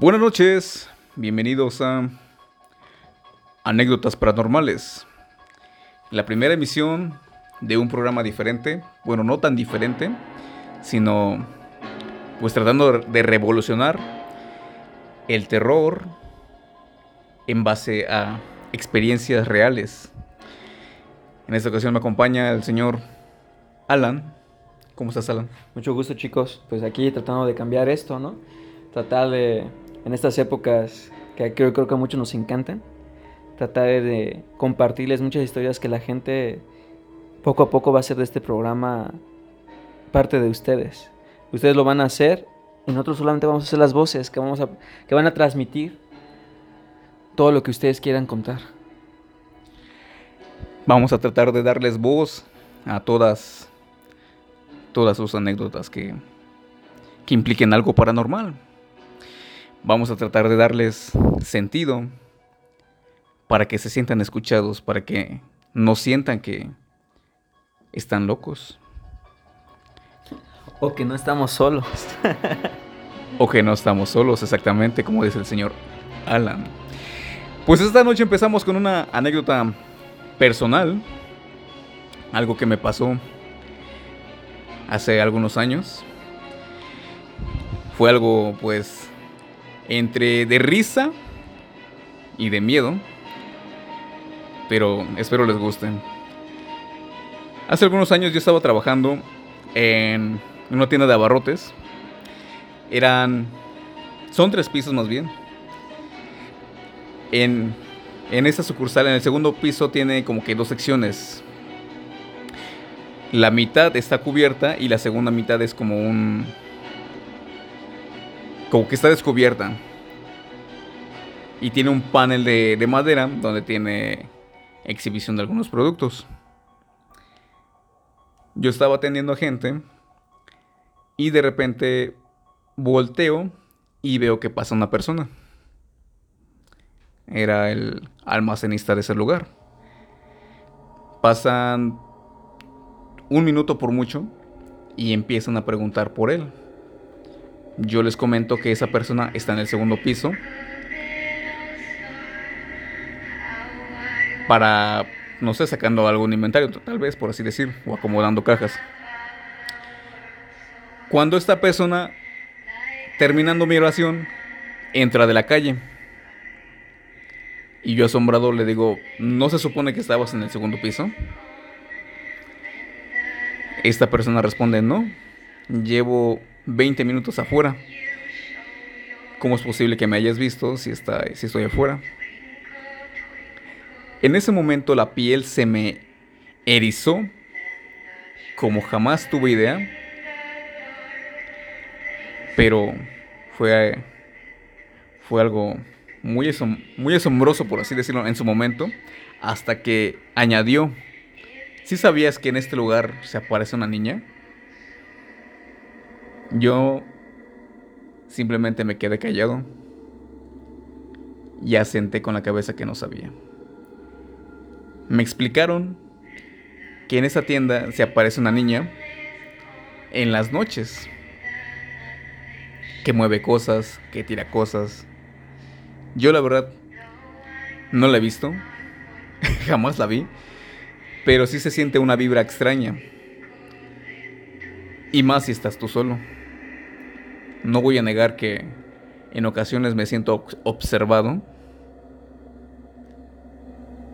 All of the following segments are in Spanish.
Buenas noches, bienvenidos a Anécdotas Paranormales, la primera emisión de un programa diferente, bueno, no tan diferente, sino pues tratando de revolucionar el terror en base a experiencias reales. En esta ocasión me acompaña el señor Alan. ¿Cómo estás, Alan? Mucho gusto, chicos. Pues aquí tratando de cambiar esto, ¿no? Tratar de, en estas épocas que creo, que a muchos nos encantan, tratar de compartirles muchas historias que la gente poco a poco va a hacer de este programa parte de ustedes. Ustedes lo van a hacer y nosotros solamente vamos a hacer las voces que, vamos a, que van a transmitir todo lo que ustedes quieran contar. Vamos a tratar de darles voz a todas todas sus anécdotas que, que impliquen algo paranormal. Vamos a tratar de darles sentido para que se sientan escuchados, para que no sientan que están locos. O que no estamos solos. o que no estamos solos, exactamente como dice el señor Alan. Pues esta noche empezamos con una anécdota personal. Algo que me pasó hace algunos años. Fue algo pues entre de risa y de miedo. Pero espero les guste. Hace algunos años yo estaba trabajando en una tienda de abarrotes. Eran... Son tres pisos más bien. En, en esa sucursal, en el segundo piso, tiene como que dos secciones. La mitad está cubierta y la segunda mitad es como un... Como que está descubierta. Y tiene un panel de, de madera donde tiene exhibición de algunos productos. Yo estaba atendiendo a gente y de repente volteo y veo que pasa una persona. Era el almacenista de ese lugar. Pasan un minuto por mucho y empiezan a preguntar por él. Yo les comento que esa persona está en el segundo piso. Para, no sé, sacando algún inventario, tal vez por así decir, o acomodando cajas. Cuando esta persona, terminando mi oración, entra de la calle. Y yo asombrado le digo, ¿no se supone que estabas en el segundo piso? Esta persona responde, no, llevo 20 minutos afuera. ¿Cómo es posible que me hayas visto si, está, si estoy afuera? En ese momento la piel se me erizó como jamás tuve idea. Pero fue, fue algo muy, muy asombroso, por así decirlo, en su momento, hasta que añadió ¿Sí sabías que en este lugar se aparece una niña? Yo simplemente me quedé callado y asenté con la cabeza que no sabía. Me explicaron que en esa tienda se aparece una niña en las noches que mueve cosas, que tira cosas. Yo la verdad no la he visto, jamás la vi pero sí se siente una vibra extraña. Y más si estás tú solo. No voy a negar que en ocasiones me siento observado.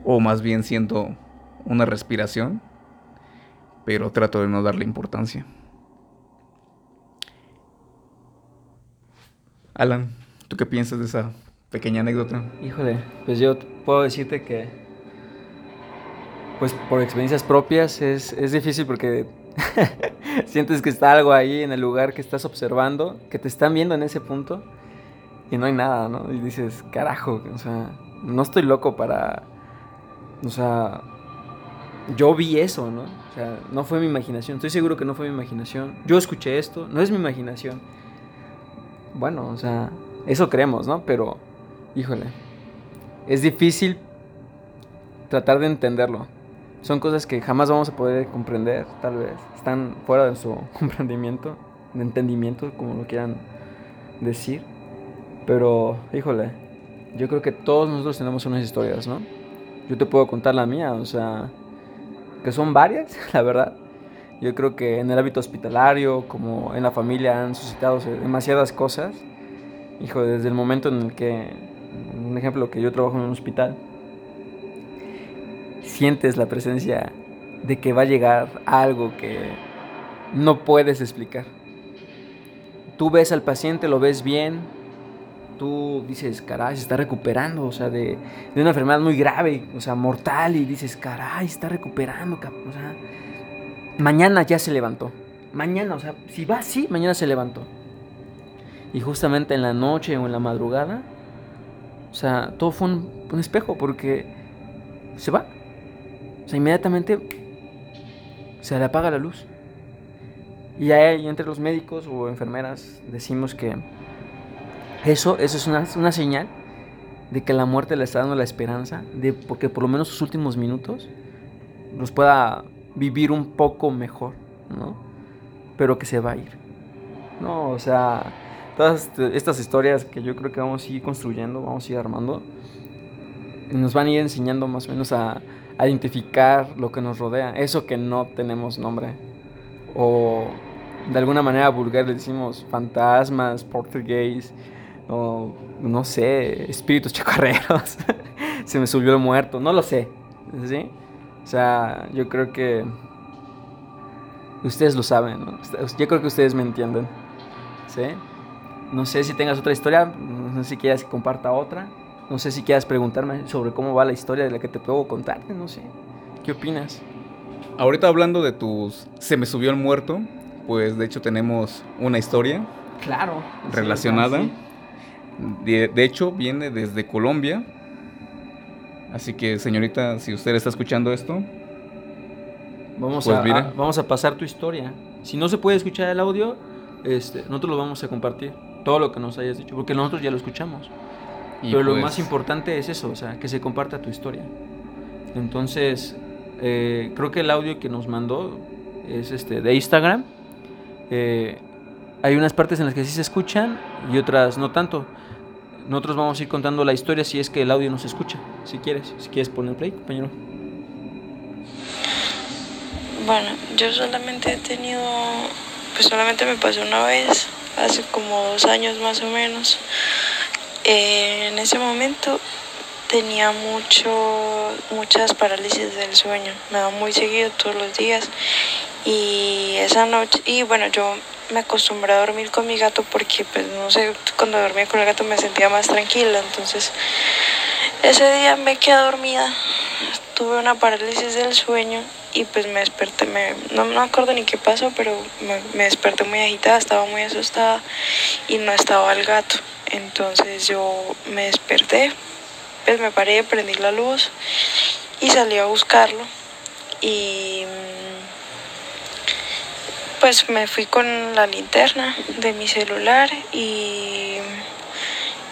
O más bien siento una respiración. Pero trato de no darle importancia. Alan, ¿tú qué piensas de esa pequeña anécdota? Híjole, pues yo puedo decirte que pues por experiencias propias es, es difícil porque sientes que está algo ahí en el lugar que estás observando, que te están viendo en ese punto y no hay nada, ¿no? Y dices, carajo, o sea, no estoy loco para, o sea, yo vi eso, ¿no? O sea, no fue mi imaginación, estoy seguro que no fue mi imaginación. Yo escuché esto, no es mi imaginación. Bueno, o sea, eso creemos, ¿no? Pero, híjole, es difícil tratar de entenderlo son cosas que jamás vamos a poder comprender, tal vez. Están fuera de su comprendimiento, de entendimiento, como lo quieran decir. Pero, híjole, yo creo que todos nosotros tenemos unas historias, ¿no? Yo te puedo contar la mía, o sea, que son varias, la verdad. Yo creo que en el hábito hospitalario, como en la familia, han suscitado demasiadas cosas. Hijo, desde el momento en el que, un ejemplo, que yo trabajo en un hospital, sientes la presencia de que va a llegar algo que no puedes explicar. Tú ves al paciente, lo ves bien, tú dices, caray, se está recuperando, o sea, de, una enfermedad muy grave, o sea, mortal, y dices, caray, está recuperando, o sea, mañana ya se levantó. Mañana, o sea, si va así, mañana se levantó. Y justamente en la noche o en la madrugada, o sea, todo fue un, un espejo porque se va. O sea, inmediatamente se le apaga la luz. Y ahí entre los médicos o enfermeras decimos que eso, eso es una, una, señal de que la muerte le está dando la esperanza de porque por lo menos sus últimos minutos los pueda vivir un poco mejor, ¿no? Pero que se va a ir. No, o sea, todas estas historias que yo creo que vamos a ir construyendo, vamos a ir armando, nos van a ir enseñando más o menos a, a identificar lo que nos rodea, eso que no tenemos nombre. O de alguna manera vulgar le decimos fantasmas, portugués, o no sé, espíritus chacarreros. Se me subió el muerto, no lo sé. ¿Sí? O sea, yo creo que ustedes lo saben, ¿no? Yo creo que ustedes me entienden. ¿Sí? No sé si tengas otra historia, no sé si quieras que comparta otra. No sé si quieras preguntarme sobre cómo va la historia de la que te puedo contar, no sé. ¿Qué opinas? Ahorita hablando de tus Se me subió el muerto, pues de hecho tenemos una historia. Claro. Relacionada. De, de, hecho, viene desde Colombia. Así que, señorita, si usted está escuchando esto, vamos, pues, a, a, vamos a pasar tu historia. Si no se puede escuchar el audio, este, nosotros lo vamos a compartir. Todo lo que nos hayas dicho, porque nosotros ya lo escuchamos. Y Pero pues, lo más importante es eso, o sea, que se comparta tu historia. Entonces, eh, creo que el audio que nos mandó es este de Instagram. Eh, hay unas partes en las que sí se escuchan y otras no tanto. Nosotros vamos a ir contando la historia si es que el audio no se escucha, si quieres, si quieres poner play, compañero. Bueno, yo solamente he tenido, pues solamente me pasó una vez, hace como dos años más o menos. Eh, en ese momento tenía mucho, muchas parálisis del sueño, me daba muy seguido todos los días. Y esa noche, y bueno, yo me acostumbré a dormir con mi gato porque, pues, no sé, cuando dormía con el gato me sentía más tranquila. Entonces, ese día me quedé dormida, tuve una parálisis del sueño y pues me desperté, me, no me acuerdo ni qué pasó, pero me, me, desperté muy agitada, estaba muy asustada y no estaba el gato. Entonces yo me desperté, pues me paré, prendí la luz y salí a buscarlo y pues me fui con la linterna de mi celular y,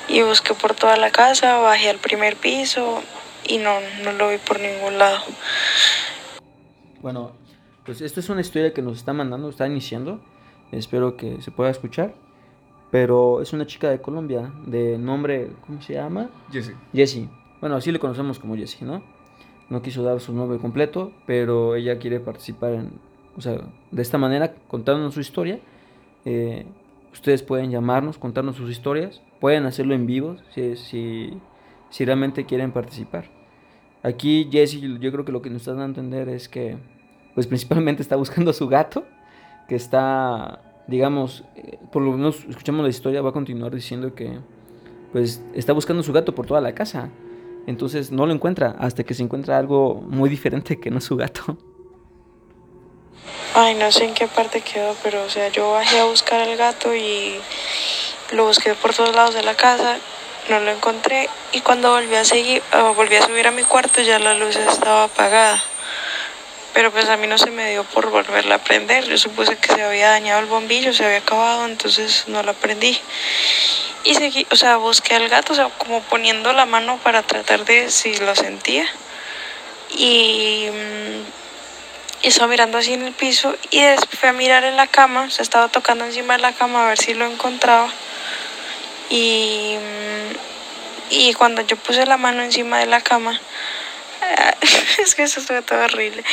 y busqué por toda la casa, bajé al primer piso y no, no lo vi por ningún lado. Bueno, pues esta es una historia que nos está mandando, está iniciando. Espero que se pueda escuchar. Pero es una chica de Colombia, de nombre, ¿cómo se llama? Jessie. Jessie. Bueno, así le conocemos como Jessie, ¿no? No quiso dar su nombre completo, pero ella quiere participar en o sea, de esta manera, contándonos su historia. Eh, ustedes pueden llamarnos, contarnos sus historias. Pueden hacerlo en vivo si, si, si realmente quieren participar. Aquí Jesse, yo creo que lo que nos está dando a entender es que, pues principalmente está buscando a su gato, que está, digamos, eh, por lo menos escuchamos la historia, va a continuar diciendo que, pues está buscando su gato por toda la casa. Entonces no lo encuentra hasta que se encuentra algo muy diferente que no su gato. Ay, no sé en qué parte quedó, pero o sea, yo bajé a buscar al gato y lo busqué por todos lados de la casa, no lo encontré y cuando volví a seguir, volví a subir a mi cuarto ya la luz estaba apagada. Pero pues a mí no se me dio por volverla a prender. Yo supuse que se había dañado el bombillo, se había acabado, entonces no la prendí. Y seguí, o sea, busqué al gato, o sea, como poniendo la mano para tratar de si lo sentía. Y mm, estaba mirando así en el piso y después fui a mirar en la cama, se estaba tocando encima de la cama a ver si lo encontraba. Y, y cuando yo puse la mano encima de la cama, es que eso fue todo horrible.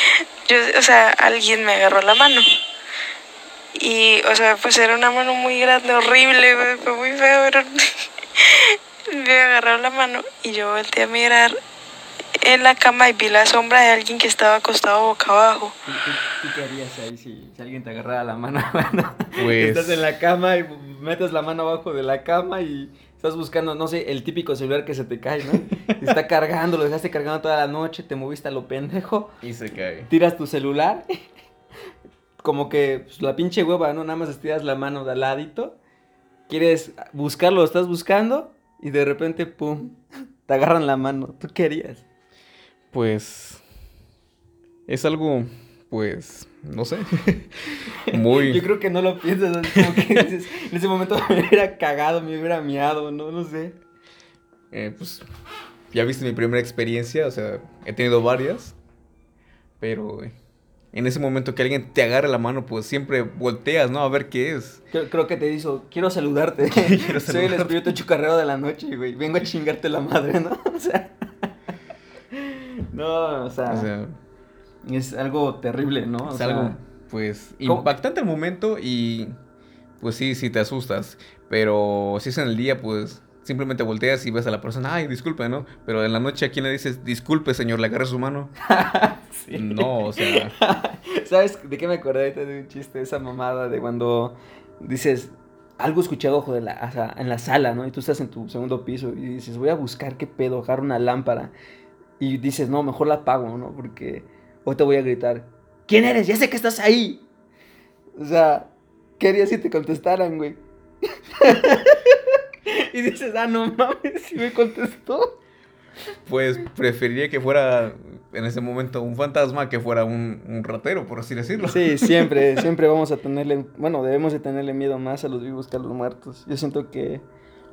Yo, o sea, alguien me agarró la mano. Y, o sea, pues era una mano muy grande, horrible, fue muy feo, pero me agarró la mano y yo volteé a mirar en la cama y vi la sombra de alguien que estaba acostado boca abajo. ¿Tú, qué harías ahí si, alguien te agarrara la mano? pues... Estás en la cama y metes la mano abajo de la cama y estás buscando, no sé, el típico celular que se te cae, ¿no? está cargando, lo dejaste cargando toda la noche, te moviste a lo pendejo. Y se cae. Tiras tu celular. Como que pues, la pinche hueva, ¿no? Nada más estiras la mano de al ladito. Quieres buscarlo, lo estás buscando y de repente, pum, te agarran la mano. ¿Tú qué harías? Pues es algo, pues, no sé, muy... Yo creo que no lo piensas, como que en ese momento me hubiera cagado, me hubiera miado, no, no sé. Eh, pues, ya viste mi primera experiencia, o sea, he tenido varias, pero en ese momento que alguien te agarre la mano, pues siempre volteas, ¿no? A ver qué es. Creo, que te dijo, quiero saludarte. quiero saludarte. Soy el espíritu chucarreo de la noche, güey. Vengo a chingarte la madre, ¿no? O sea... No, o sea, es algo terrible, ¿no? es algo, pues, impactante al momento y, pues sí, sí te asustas. Pero si es en el día, pues, simplemente volteas y ves a la persona, ay, disculpe, ¿no? Pero en la noche, ¿a quién le dices, disculpe, señor, le agarre su mano? No, o sea... ¿Sabes de qué me acordé de un chiste? Esa mamada de cuando dices, algo escuchado ojo de la, o sea, en la sala, ¿no? Y tú estás en tu segundo piso y dices, voy a buscar qué pedo, dejar una lámpara. Y dices, no, mejor la apago, ¿no? Porque hoy te voy a gritar, ¿quién eres? Ya sé que estás ahí. O sea, ¿qué harías si te contestaran, güey? y dices, ah, no mames, si me contestó. Pues preferiría que fuera en ese momento un fantasma que fuera un, un, ratero, por así decirlo. Sí, siempre, siempre vamos a tenerle, bueno, debemos de tenerle miedo más a los vivos que a los muertos. Yo siento que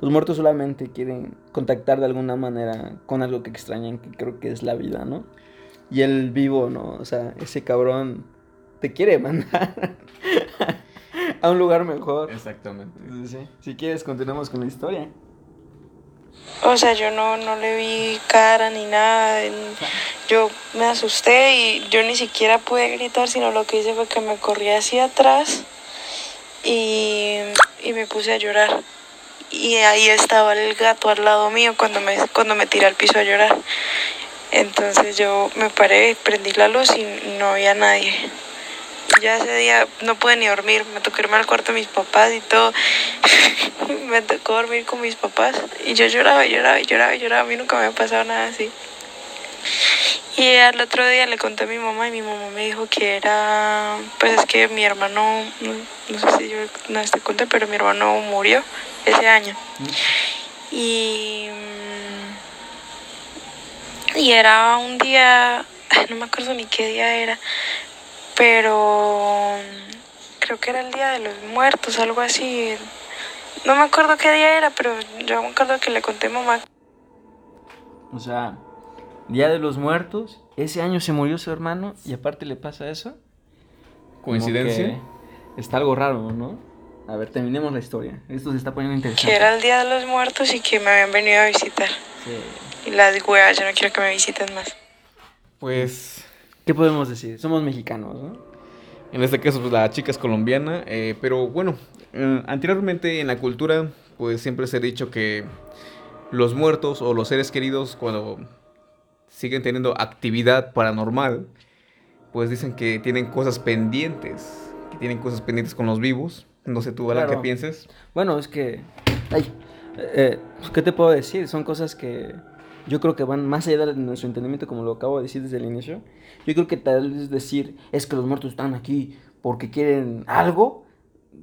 los muertos solamente quieren contactar de alguna manera con algo que extrañan, que creo que es la vida, ¿no? Y el vivo, ¿no? O sea, ese cabrón te quiere mandar a un lugar mejor. Exactamente. Si quieres, continuamos con la historia. O sea, yo no, no le vi cara ni nada. Yo me asusté y yo ni siquiera pude gritar, sino lo que hice fue que me corrí hacia atrás y, y me puse a llorar y ahí estaba el gato al lado mío cuando me, cuando me tiré al piso a llorar. Entonces yo me paré, prendí la luz y no había nadie. Ya ese día no pude ni dormir, me tocó irme al cuarto de mis papás y todo. me tocó dormir con mis papás y yo lloraba, lloraba, lloraba, lloraba. A mí nunca me había pasado nada así. Y al otro día le conté a mi mamá y mi mamá me dijo que era, pues es que mi hermano, no, sé si yo no te conté, pero mi hermano murió ese año. Y, y era un día, no me acuerdo ni qué día era, pero creo que era el día de los muertos, algo así. No me acuerdo qué día era, pero yo me acuerdo que le conté a mamá. O sea, Día de los Muertos, ese año se murió su hermano y aparte le pasa eso. ¿Coincidencia? Está algo raro, ¿no? A ver, terminemos la historia. Esto se está poniendo interesante. Que era el Día de los Muertos y que me habían venido a visitar. Sí. Y las weas, yo no quiero que me visiten más. Pues... ¿Qué podemos decir? Somos mexicanos, ¿no? En este caso, pues la chica es colombiana, eh, pero bueno, eh, anteriormente en la cultura, pues siempre se ha dicho que los muertos o los seres queridos, cuando siguen teniendo actividad paranormal, pues dicen que tienen cosas pendientes, que tienen cosas pendientes con los vivos. No sé tú, Alan, qué pienses. Bueno, es que... Ay, eh, ¿Qué te puedo decir? Son cosas que yo creo que van más allá de nuestro entendimiento, como lo acabo de decir desde el inicio. Yo creo que tal vez decir es que los muertos están aquí porque quieren algo,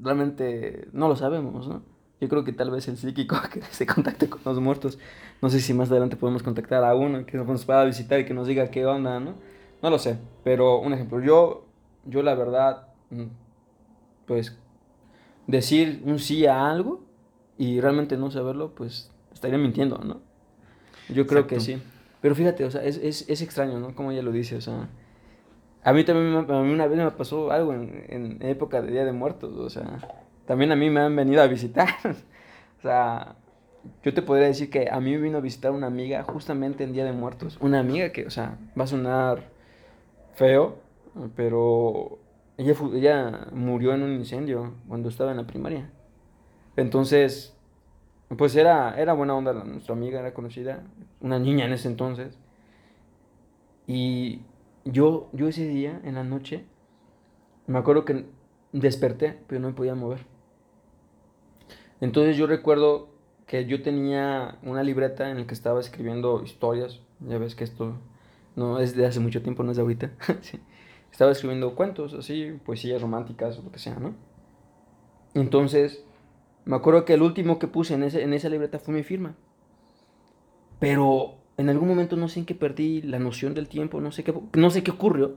realmente no lo sabemos, ¿no? Yo creo que tal vez el psíquico que se contacte con los muertos. No sé si más adelante podemos contactar a uno que nos pueda visitar y que nos diga qué onda, ¿no? No lo sé. Pero un ejemplo, yo, yo la verdad, mm, pues decir un sí a algo y realmente no saberlo, pues estaría mintiendo, ¿no? Yo creo que sí. Pero fíjate, o sea, es, es, es, extraño, ¿no? Como ella lo dice, o sea. A mí también a mí una vez me pasó algo en, en época de Día de Muertos, o sea también a mí me han venido a visitar. o sea, yo te podría decir que a mí me vino a visitar una amiga justamente en Día de Muertos. Una amiga que, o sea, va a sonar feo, pero ella, ella murió en un incendio cuando estaba en la primaria. Entonces, pues era, era buena onda nuestra amiga, era conocida, una niña en ese entonces. Y yo, yo ese día, en la noche, me acuerdo que desperté, pero no me podía mover. Entonces yo recuerdo que yo tenía una libreta en la que estaba escribiendo historias. Ya ves que esto no es de hace mucho tiempo, no es de ahorita. Estaba escribiendo cuentos, así, poesías románticas lo que sea, ¿no? Entonces, me acuerdo que el último que puse en, ese, en esa libreta fue mi firma. Pero en algún momento no sé en qué perdí la noción del tiempo, no sé qué, no sé qué ocurrió.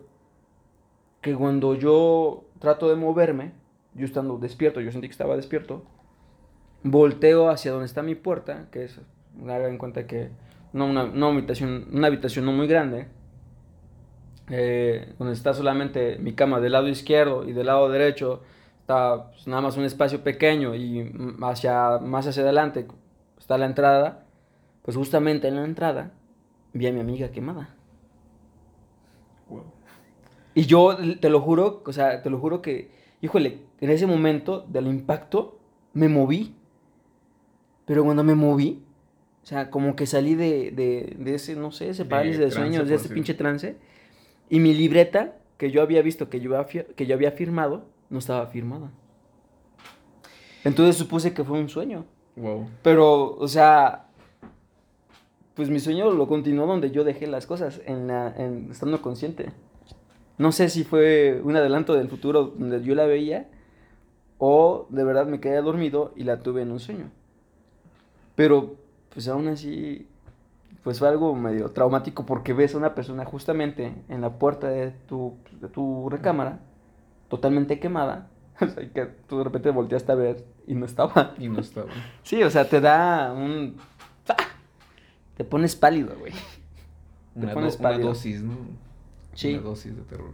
Que cuando yo trato de moverme, yo estando despierto, yo sentí que estaba despierto, volteo hacia donde está mi puerta, que es, haga en cuenta que no una, habitación, una habitación no muy grande, eh, donde está solamente mi cama del lado izquierdo y del lado derecho está pues, nada más un espacio pequeño y hacia, más hacia adelante está la entrada, pues justamente en la entrada vi a mi amiga quemada. Y yo te lo juro, o sea, te lo juro que, híjole, en ese momento del impacto me moví. Pero cuando me moví, o sea, como que salí de, de, de ese, no sé, ese parálisis de, sueños, de ese pinche trance. Y mi libreta, que yo había visto, que yo había, que yo había firmado, no estaba firmada. Entonces supuse que fue un sueño. Wow. Pero, o sea, pues mi sueño lo continuó donde yo dejé las cosas, en la, en, estando consciente. No sé si fue un adelanto del futuro donde yo la veía o de verdad me quedé dormido y la tuve en un sueño. Pero, pues aún así, pues fue algo medio traumático porque ves a una persona justamente en la puerta de tu, de tu recámara, totalmente quemada, o sea, que tú de repente volteaste a ver y no estaba. Y no estaba. Sí, o sea, te da un... Te pones pálido, güey. Te una, pones pálido. Una dosis, ¿no? Sí. Una dosis de terror.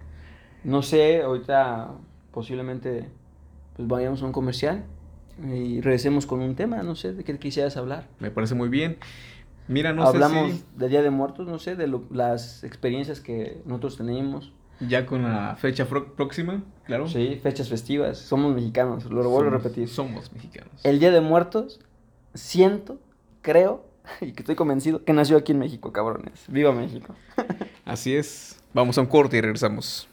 No sé, ahorita posiblemente pues vayamos a un comercial y regresemos con un tema, no sé, de qué quisieras hablar. Me parece muy bien. Mira, no Hablamos sé si... del Día de Muertos, no sé, de las experiencias que nosotros tenemos. Ya con la fecha próxima, claro. Sí, fechas festivas. Somos mexicanos, lo vuelvo a repetir. Somos mexicanos. El Día de Muertos, siento, creo y que estoy convencido que nació aquí en México, cabrones. ¡Viva México! Así es. Vamos a un corte y regresamos.